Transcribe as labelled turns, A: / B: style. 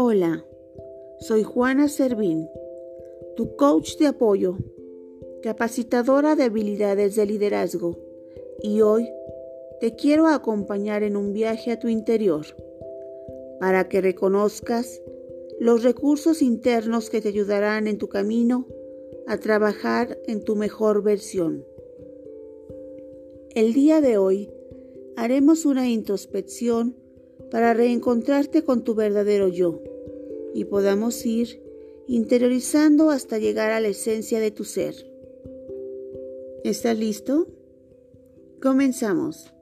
A: Hola, soy Juana Servín, tu coach de apoyo, capacitadora de habilidades de liderazgo, y hoy te quiero acompañar en un viaje a tu interior para que reconozcas los recursos internos que te ayudarán en tu camino a trabajar en tu mejor versión. El día de hoy haremos una introspección para reencontrarte con tu verdadero yo y podamos ir interiorizando hasta llegar a la esencia de tu ser. ¿Estás listo? Comenzamos.